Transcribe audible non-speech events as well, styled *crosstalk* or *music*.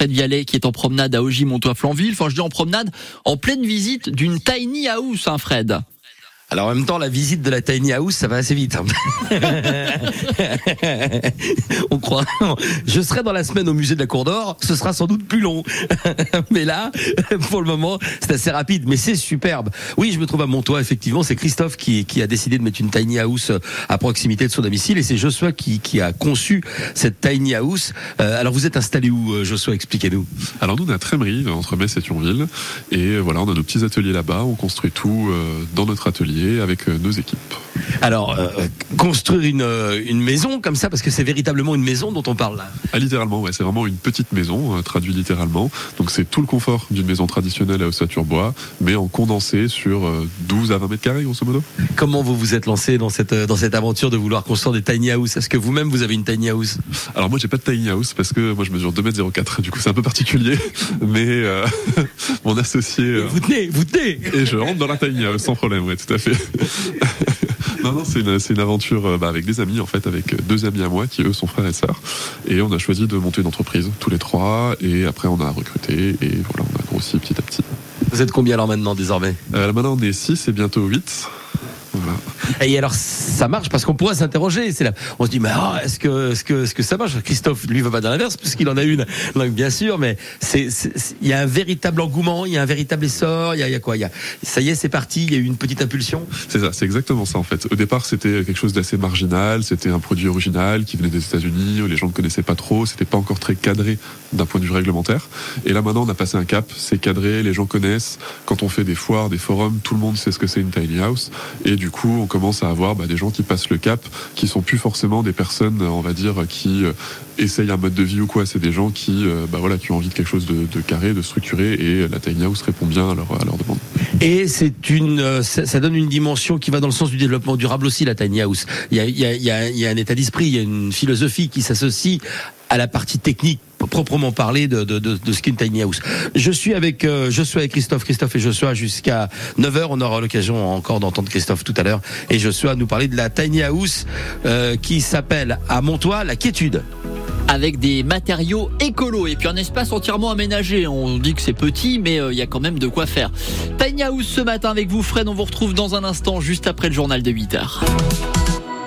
Fred Vialet qui est en promenade à Ogy Montois Flanville. Enfin, je dis en promenade, en pleine visite d'une tiny house, hein, Fred. Alors en même temps, la visite de la tiny house, ça va assez vite. hein. *laughs* On croit. Je serai dans la semaine au musée de la Cour d'Or. Ce sera sans doute plus long. *laughs* Mais là, pour le moment, c'est assez rapide. Mais c'est superbe. Oui, je me trouve à Montois. Effectivement, c'est Christophe qui, qui a décidé de mettre une tiny house à proximité de son domicile, et c'est Joshua qui, qui a conçu cette tiny house. Euh, alors vous êtes installé où, euh, Joshua? Expliquez-nous. Alors nous on est à Trémery, entre Metz et Thionville, et euh, voilà, on a nos petits ateliers là-bas, on construit tout euh, dans notre atelier avec euh, nos équipes. Alors euh, construire une, euh, une maison comme ça, parce que c'est véritablement une maison dont on parle là. Ah, littéralement, ouais, c'est vraiment une petite maison, euh, traduit littéralement. Donc c'est tout le confort d'une maison traditionnelle à ossature bois, mais en condensé sur euh, 12 à 20 mètres carrés, grosso modo. Comment vous vous êtes lancé dans cette dans cette aventure de vouloir construire des tiny house Est-ce que vous-même vous avez une tiny house? Alors moi j'ai pas de tiny house parce que moi je mesure 2m04, du coup c'est un peu particulier, *laughs* mais euh, *laughs* mon associé Vous tenez, vous tenez. et je rentre dans la tiny house sans problème, ouais, tout à fait. *laughs* non, non, c'est une, aventure euh, bah, avec des amis, en fait, avec deux amis à moi qui eux sont frères et sœurs. Et on a choisi de monter une entreprise, tous les trois, et après on a recruté, et voilà, on a grossi petit à petit. Vous êtes combien alors maintenant désormais? Euh, maintenant on est 6 et bientôt 8. Et alors ça marche parce qu'on pourrait s'interroger. On se dit mais ah, est-ce que ça marche? Christophe lui va dans l'inverse puisqu'il en a une, bien sûr. Mais il y a un véritable engouement, il y a un véritable essor. Il y a, quoi? Ça y est, c'est parti. Il y a eu une petite impulsion. C'est ça, c'est exactement ça en fait. Au départ, c'était quelque chose d'assez marginal, c'était un produit original qui venait des États-Unis, les gens ne connaissaient pas trop, c'était pas encore très cadré d'un point de vue réglementaire. Et là maintenant, on a passé un cap, c'est cadré, les gens connaissent. Quand on fait des foires, des forums, tout le monde sait ce que c'est une tiny house. Et du coup, on commence à avoir bah, des gens qui passent le cap, qui sont plus forcément des personnes, on va dire, qui euh, essayent un mode de vie ou quoi. C'est des gens qui, euh, bah, voilà, qui ont envie de quelque chose de, de carré, de structuré, et la tiny house répond bien à leur, à leur demande. Et c'est une, euh, ça, donne une dimension qui va dans le sens du développement durable aussi, la tiny house. Il y a, il y a, il y a, il y a un état d'esprit, il y a une philosophie qui s'associe à la partie technique proprement parler de, de, de, de une tiny house. Je suis avec euh, Joshua et Christophe, Christophe et Joshua jusqu'à 9h. On aura l'occasion encore d'entendre Christophe tout à l'heure. Et Joshua nous parler de la tiny house euh, qui s'appelle à Montois la quiétude. Avec des matériaux écolos et puis un espace entièrement aménagé. On dit que c'est petit, mais euh, il y a quand même de quoi faire. Tiny House ce matin avec vous, Fred. On vous retrouve dans un instant, juste après le journal de 8 heures.